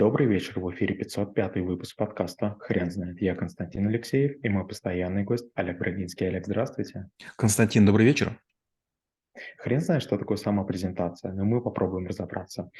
Добрый вечер, в эфире 505 выпуск подкаста «Хрен знает». Я Константин Алексеев и мой постоянный гость Олег Брагинский. Олег, здравствуйте. Константин, добрый вечер. Хрен знает, что такое самопрезентация, но мы попробуем разобраться.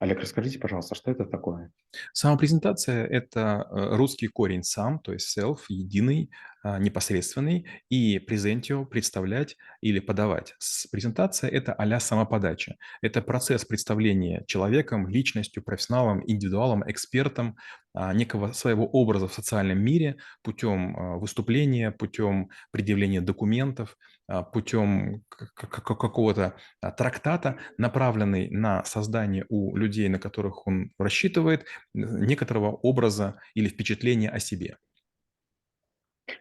Олег, расскажите, пожалуйста, что это такое? Самопрезентация– это э, русский корень «сам», то есть self, единый, непосредственный, и презентио– представлять или подавать. Презентация – это а самоподача. Это процесс представления человеком, личностью, профессионалом, индивидуалом, экспертом а, некого своего образа в социальном мире путем а, выступления, путем предъявления документов, а, путем какого-то трактата, направленный на создание у людей, на которых он рассчитывает, некоторого образа или впечатления о себе.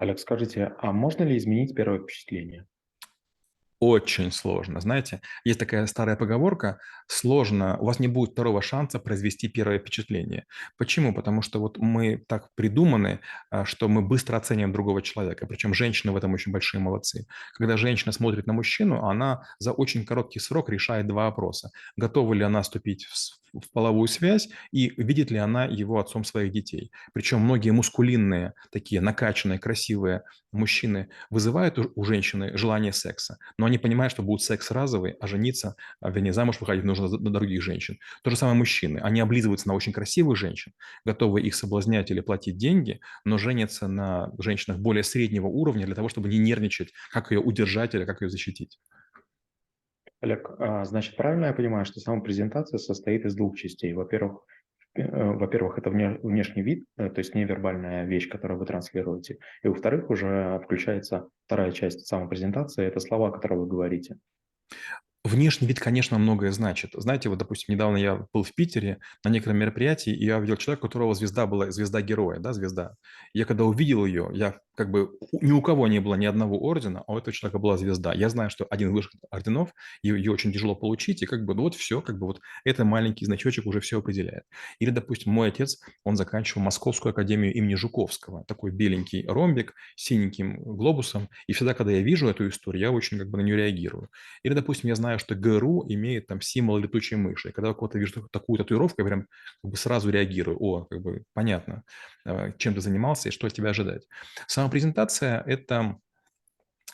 Олег, скажите, а можно ли изменить первое впечатление? Очень сложно. Знаете, есть такая старая поговорка, сложно, у вас не будет второго шанса произвести первое впечатление. Почему? Потому что вот мы так придуманы, а, что мы быстро оцениваем другого человека, причем женщины в этом очень большие молодцы. Когда женщина смотрит на мужчину, она за очень короткий срок решает два вопроса. Готова ли она вступить в в половую связь и видит ли она его отцом своих детей. Причем многие мускулинные, такие накачанные, красивые мужчины вызывают у женщины желание секса, но они понимают, что будет секс разовый, а жениться, а, вернее, замуж выходить нужно на других женщин. То же самое мужчины. Они облизываются на очень красивых женщин, готовы их соблазнять или платить деньги, но женятся на женщинах более среднего уровня для того, чтобы не нервничать, как ее удержать или как ее защитить. Олег, а, значит, правильно я понимаю, что сама презентация состоит из двух частей. Во-первых, во-первых, это внешний вид, э, то есть невербальная вещь, которую вы транслируете. И во-вторых, уже включается вторая часть самопрезентации, это слова, которые вы говорите. Внешний вид, конечно, многое значит. Знаете, вот, допустим, недавно я был в Питере на некотором мероприятии, и я увидел человека, у которого звезда была, звезда героя, да, звезда. Я когда увидел ее, я как бы ни у кого не было ни одного ордена, а у этого человека была звезда. Я знаю, что один из высших орденов, ее, ее очень тяжело получить, и как бы ну вот все, как бы вот это маленький значочек уже все определяет. Или, допустим, мой отец, он заканчивал Московскую академию имени Жуковского, такой беленький ромбик с синеньким глобусом, и всегда, когда я вижу эту историю, я очень как бы на нее реагирую. Или, допустим, я знаю, что ГРУ имеет там символ летучей мыши, и когда кого-то вижу такую татуировку, я прям как бы сразу реагирую, о, как бы понятно, э, чем ты занимался и что от тебя ожидать. Сам презентация – это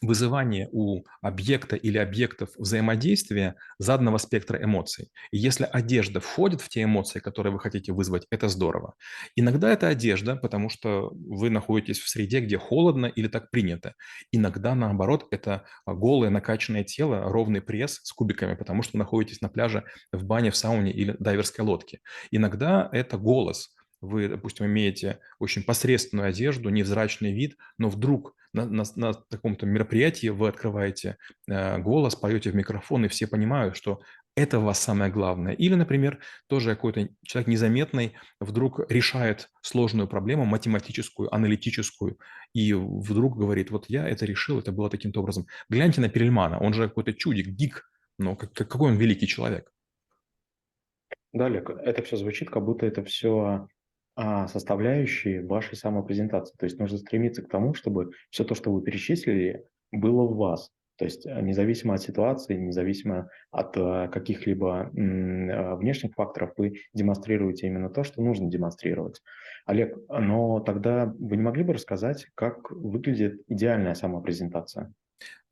вызывание у объекта или объектов взаимодействия заданного спектра эмоций. И если одежда входит в те эмоции, которые вы хотите вызвать, это здорово. Иногда это одежда, потому что вы находитесь в среде, где холодно или так принято. Иногда, наоборот, это голое накачанное тело, ровный пресс с кубиками, потому что вы находитесь на пляже, в бане, в сауне или дайверской лодке. Иногда это голос – вы, допустим, имеете очень посредственную одежду, невзрачный вид, но вдруг на, на, на таком-то мероприятии вы открываете э, голос, поете в микрофон, и все понимают, что это у вас самое главное. Или, например, тоже какой-то человек незаметный вдруг решает сложную проблему, математическую, аналитическую, и вдруг говорит, вот я это решил, это было таким-то образом. Гляньте на Перельмана, он же какой-то чудик, гик, но как, какой он великий человек. Далее, это все звучит, как будто это все составляющие вашей самопрезентации. То есть нужно стремиться к тому, чтобы все то, что вы перечислили, было в вас. То есть э, независимо от ситуации, независимо от э, каких-либо э, внешних факторов, вы демонстрируете именно то, что нужно демонстрировать. Олег, но тогда вы не могли бы рассказать, как выглядит идеальная самопрезентация?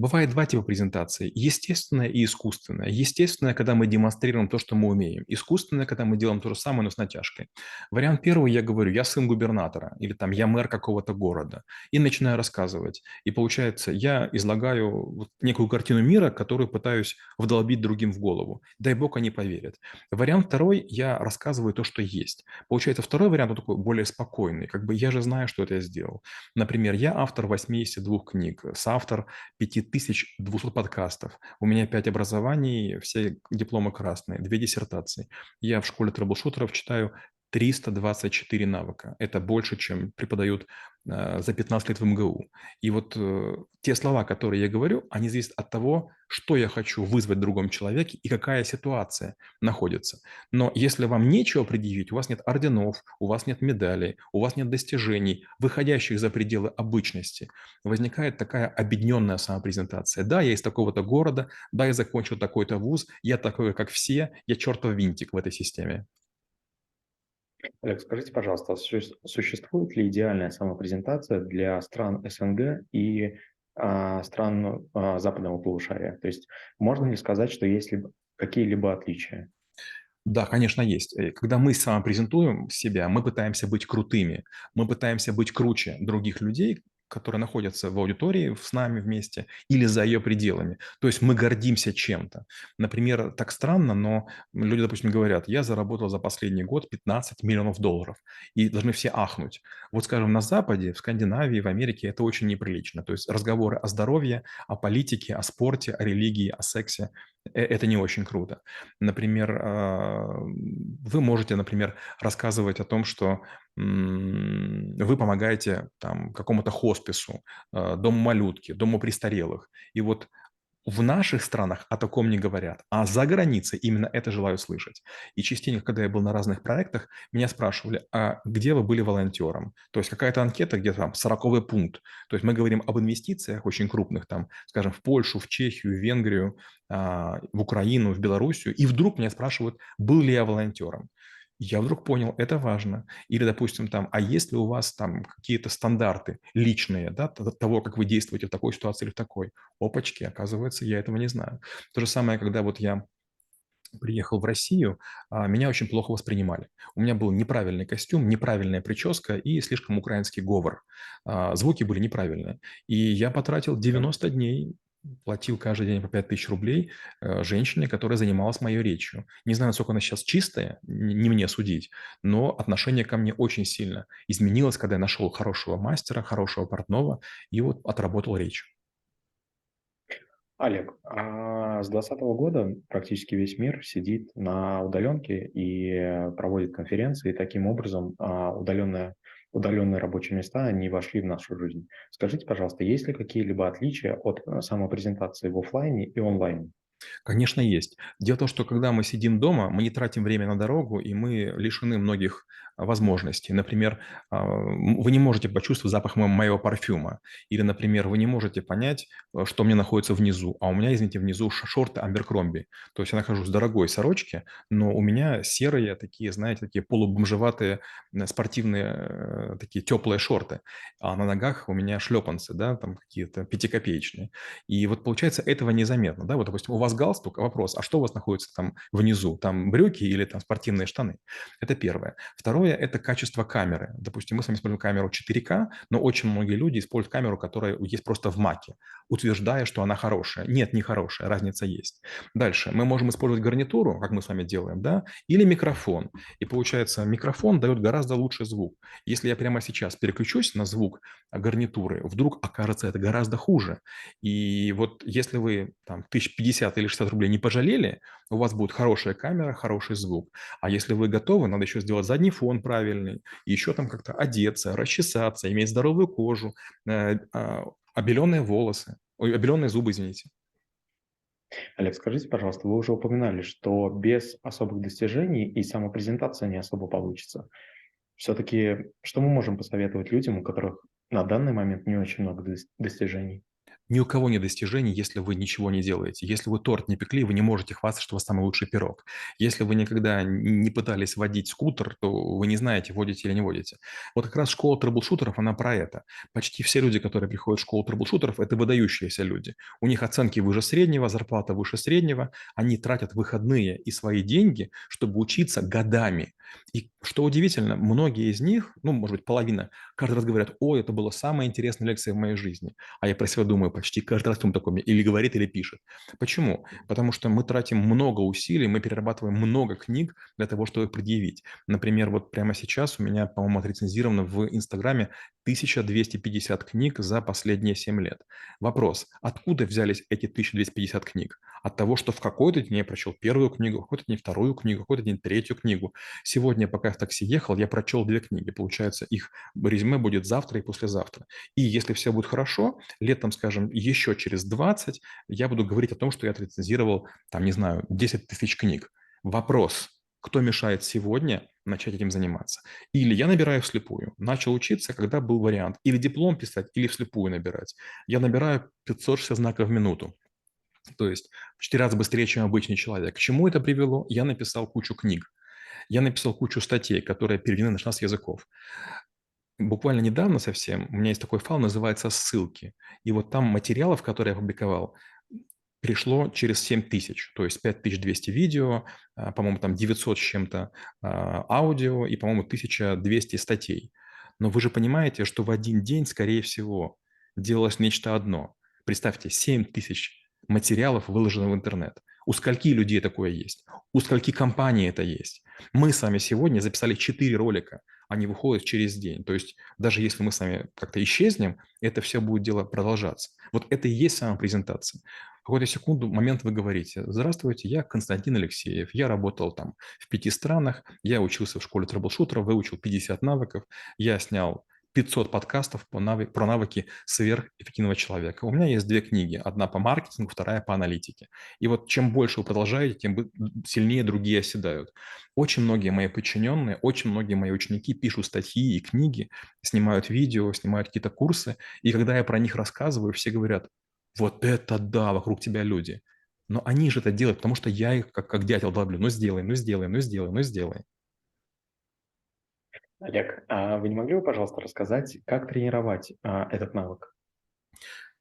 Бывает два типа презентации. Естественная и искусственная. Естественная, когда мы демонстрируем то, что мы умеем. Искусственная, когда мы делаем то же самое, но с натяжкой. Вариант первый, я говорю, я сын губернатора, или там я мэр какого-то города, и начинаю рассказывать. И получается, я излагаю некую картину мира, которую пытаюсь вдолбить другим в голову. Дай бог они поверят. Вариант второй, я рассказываю то, что есть. Получается, второй вариант, он такой более спокойный. Как бы я же знаю, что это я сделал. Например, я автор 82 книг, соавтор 5200 подкастов. У меня 5 образований, все дипломы красные, 2 диссертации. Я в школе трэблшутеров читаю 324 навыка. Это больше, чем преподают э, за 15 лет в МГУ. И вот э, те слова, которые я говорю, они зависят от того, что я хочу вызвать в другом человеке и какая ситуация находится. Но если вам нечего предъявить, у вас нет орденов, у вас нет медалей, у вас нет достижений, выходящих за пределы обычности, возникает такая объединенная самопрезентация. Да, я из такого-то города, да, я закончил такой-то вуз, я такой, как все, я чертов винтик в этой системе. Олег, скажите, пожалуйста, сущ- существует ли идеальная самопрезентация для стран СНГ и а, стран а, западного полушария? То есть можно ли сказать, что есть либо- какие-либо отличия? Да, конечно, есть. Э, Когда мы самопрезентуем себя, мы пытаемся быть крутыми, мы пытаемся быть круче других людей, которые находятся в аудитории с нами вместе или за ее пределами. То есть мы гордимся чем-то. Например, так странно, но люди, допустим, говорят, я заработал за последний год 15 миллионов долларов, и должны все ахнуть. Вот, скажем, на Западе, в Скандинавии, в Америке это очень неприлично. То есть разговоры о здоровье, о политике, о спорте, о религии, о сексе э, – это не очень круто. Например, а, вы можете, например, рассказывать о том, что вы помогаете там какому-то хоспису, а, дому малютки, дому престарелых. И вот в наших странах о таком не говорят, а за границей именно это желают слышать. И частенько, когда я был на разных проектах, меня спрашивали, а где вы были волонтером? То есть какая-то анкета, где там 40 пункт. То есть мы говорим об инвестициях очень крупных, там, скажем, в Польшу, в Чехию, в Венгрию, а, в Украину, в Белоруссию. И вдруг меня спрашивают, был ли я волонтером я вдруг понял, это важно. Или, допустим, там, а есть ли у вас там какие-то стандарты личные, да, того, как вы действуете в такой ситуации или в такой? Опачки, оказывается, я этого не знаю. То же самое, когда вот я приехал в Россию, а, меня очень плохо воспринимали. У меня был неправильный костюм, неправильная прическа и слишком украинский говор. А, звуки были неправильные. И я потратил 90 дней платил каждый день по 5000 рублей э, женщине, которая занималась моей речью. Не знаю, насколько она сейчас чистая, не мне судить, но отношение ко мне очень сильно изменилось, когда я нашел хорошего мастера, хорошего портного и вот отработал речь. Олег, а с 2020 года практически весь мир сидит на удаленке и проводит конференции, и таким образом а, удаленная, удаленные рабочие места не вошли в нашу жизнь. Скажите, пожалуйста, есть ли какие-либо отличия от э, самопрезентации в офлайне и онлайне? Конечно, есть. Дело в том, что когда мы сидим дома, мы не тратим время на дорогу, и мы лишены многих а, возможностей. Например, а, вы не можете почувствовать запах моего парфюма. Или, например, вы не можете понять, э, что мне находится внизу. А у меня, извините, внизу шорты Амберкромби. То есть я нахожусь в дорогой сорочке, но у меня серые такие, знаете, такие полубомжеватые спортивные э, такие теплые шорты. А на ногах у меня шлепанцы, да, там какие-то пятикопеечные. И вот получается этого незаметно. Да? Вот, допустим, у вас галстук, вопрос, а что у вас находится там внизу? Там брюки или там спортивные штаны? Это первое. Второе – это качество камеры. Допустим, мы с вами используем камеру 4К, но очень многие люди используют камеру, которая есть просто в маке, утверждая, что она хорошая. Нет, не хорошая, разница есть. Дальше. Мы можем использовать гарнитуру, как мы с вами делаем, да, или микрофон. И получается, микрофон дает гораздо лучший звук. Если я прямо сейчас переключусь на звук гарнитуры, вдруг окажется это гораздо хуже. И вот если вы там 1050 или 60 рублей не пожалели, у вас будет хорошая камера, хороший звук. А если вы готовы, надо еще сделать задний фон правильный, еще там как-то одеться, расчесаться, иметь здоровую кожу, э, а, обеленные волосы, ой, обеленные зубы, извините. Олег, скажите, пожалуйста, вы уже упоминали, что без особых достижений и самопрезентация не особо получится. Все-таки что мы можем посоветовать людям, у которых на данный момент не очень много достижений? Ни у кого нет достижений, если вы ничего не делаете. Если вы торт не пекли, вы не можете хвастаться, что у вас самый лучший пирог. Если вы никогда не пытались водить скутер, то вы не знаете, водите или не водите. Вот как раз школа трэблшутеров, она про это. Почти все люди, которые приходят в школу трэблшутеров, это выдающиеся люди. У них оценки выше среднего, зарплата выше среднего. Они тратят выходные и свои деньги, чтобы учиться годами. И что удивительно, многие из них, ну, может быть, половина, каждый раз говорят, ой, это была самая интересная лекция в моей жизни. А я про себя думаю, почти каждый раз он такой или говорит, или пишет. Почему? Потому что мы тратим много усилий, мы перерабатываем много книг для того, чтобы их предъявить. Например, вот прямо сейчас у меня, по-моему, отрецензировано в Инстаграме 1250 книг за последние 7 лет. Вопрос, откуда взялись эти 1250 книг? От того, что в какой-то день я прочел первую книгу, в какой-то день вторую книгу, в какой-то день третью книгу. Сегодня, пока я в такси ехал, я прочел две книги. Получается, их резюме будет завтра и послезавтра. И если все будет хорошо, летом, скажем, еще через 20 я буду говорить о том, что я отрецензировал, там, не знаю, 10 тысяч книг. Вопрос, кто мешает сегодня начать этим заниматься. Или я набираю вслепую. Начал учиться, когда был вариант. Или диплом писать, или вслепую набирать. Я набираю 560 знаков в минуту. То есть в 4 раза быстрее, чем обычный человек. К чему это привело? Я написал кучу книг. Я написал кучу статей, которые переведены на 16 языков. Буквально недавно совсем у меня есть такой файл, называется «Ссылки». И вот там материалов, которые я публиковал, пришло через 7 тысяч, то есть 5200 видео, а, по-моему, там 900 с чем-то а, аудио и, по-моему, 1200 статей. Но вы же понимаете, что в один день, скорее всего, делалось нечто одно. Представьте, 7 тысяч материалов выложено в интернет. У скольки людей такое есть? У скольки компаний это есть? Мы с вами сегодня записали 4 ролика, они выходят через день. То есть даже если мы с вами как-то исчезнем, это все будет дело продолжаться. Вот это и есть сама презентация какую-то секунду, момент вы говорите, здравствуйте, я Константин Алексеев, я работал там в пяти странах, я учился в школе трэблшутера, выучил 50 навыков, я снял 500 подкастов по навык, про навыки сверхэффективного человека. У меня есть две книги. Одна по маркетингу, вторая по аналитике. И вот чем больше вы продолжаете, тем сильнее другие оседают. Очень многие мои подчиненные, очень многие мои ученики пишут статьи и книги, снимают видео, снимают какие-то курсы. И когда я про них рассказываю, все говорят, вот это да, вокруг тебя люди. Но они же это делают, потому что я их как, как дятел долблю. Ну сделай, ну сделай, ну сделай, ну сделай. Олег, а вы не могли бы, пожалуйста, рассказать, как тренировать а, этот навык?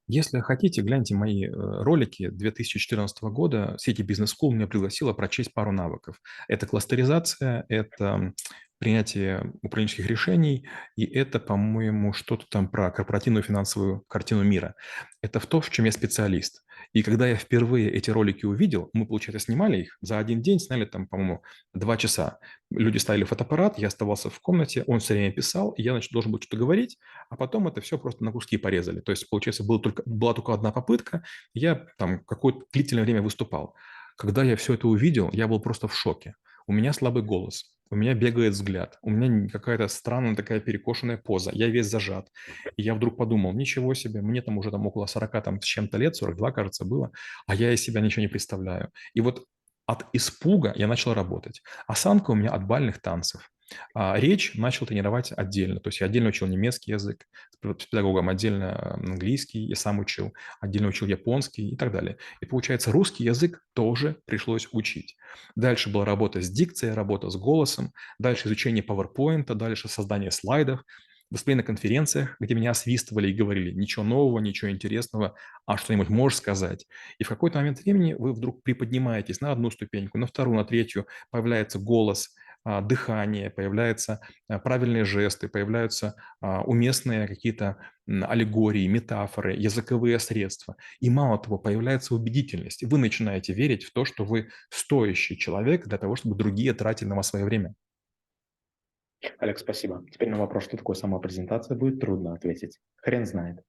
Если хотите, гляньте мои э, ролики 2014 года. Сети Business School меня пригласила прочесть пару навыков. Это кластеризация, это принятие управленческих решений, и это, по-моему, что-то там про корпоративную финансовую картину мира. Это в то, в чем я специалист. И когда я впервые эти ролики увидел, мы, получается, снимали их за один день, сняли там, по-моему, два часа. Люди ставили фотоаппарат, я оставался в комнате, он все время писал, и я, значит, должен был что-то говорить, а потом это все просто на куски порезали. То есть, получается, была только, была только одна попытка, я там какое-то длительное время выступал. Когда я все это увидел, я был просто в шоке. У меня слабый голос, у меня бегает взгляд, у меня какая-то странная такая перекошенная поза, я весь зажат. И я вдруг подумал, ничего себе, мне там уже там около 40 там, с чем-то лет, 42, кажется, было, а я из себя ничего не представляю. И вот от испуга я начал работать. Осанка у меня от бальных танцев. А речь начал тренировать отдельно. То есть я отдельно учил немецкий язык, с педагогом отдельно английский, я сам учил, отдельно учил японский и так далее. И получается, русский язык тоже пришлось учить. Дальше была работа с дикцией, работа с голосом, дальше изучение PowerPoint, дальше создание слайдов, выступления на конференциях, где меня освистывали и говорили, ничего нового, ничего интересного, а что-нибудь можешь сказать. И в какой-то момент времени вы вдруг приподнимаетесь на одну ступеньку, на вторую, на третью, появляется голос – дыхание, появляются а, правильные жесты, появляются а, уместные какие-то аллегории, метафоры, языковые средства. И мало того, появляется убедительность. Вы начинаете верить в то, что вы стоящий человек для того, чтобы другие тратили на вас свое время. Олег, спасибо. Теперь на вопрос, что такое самопрезентация, будет трудно ответить. Хрен знает.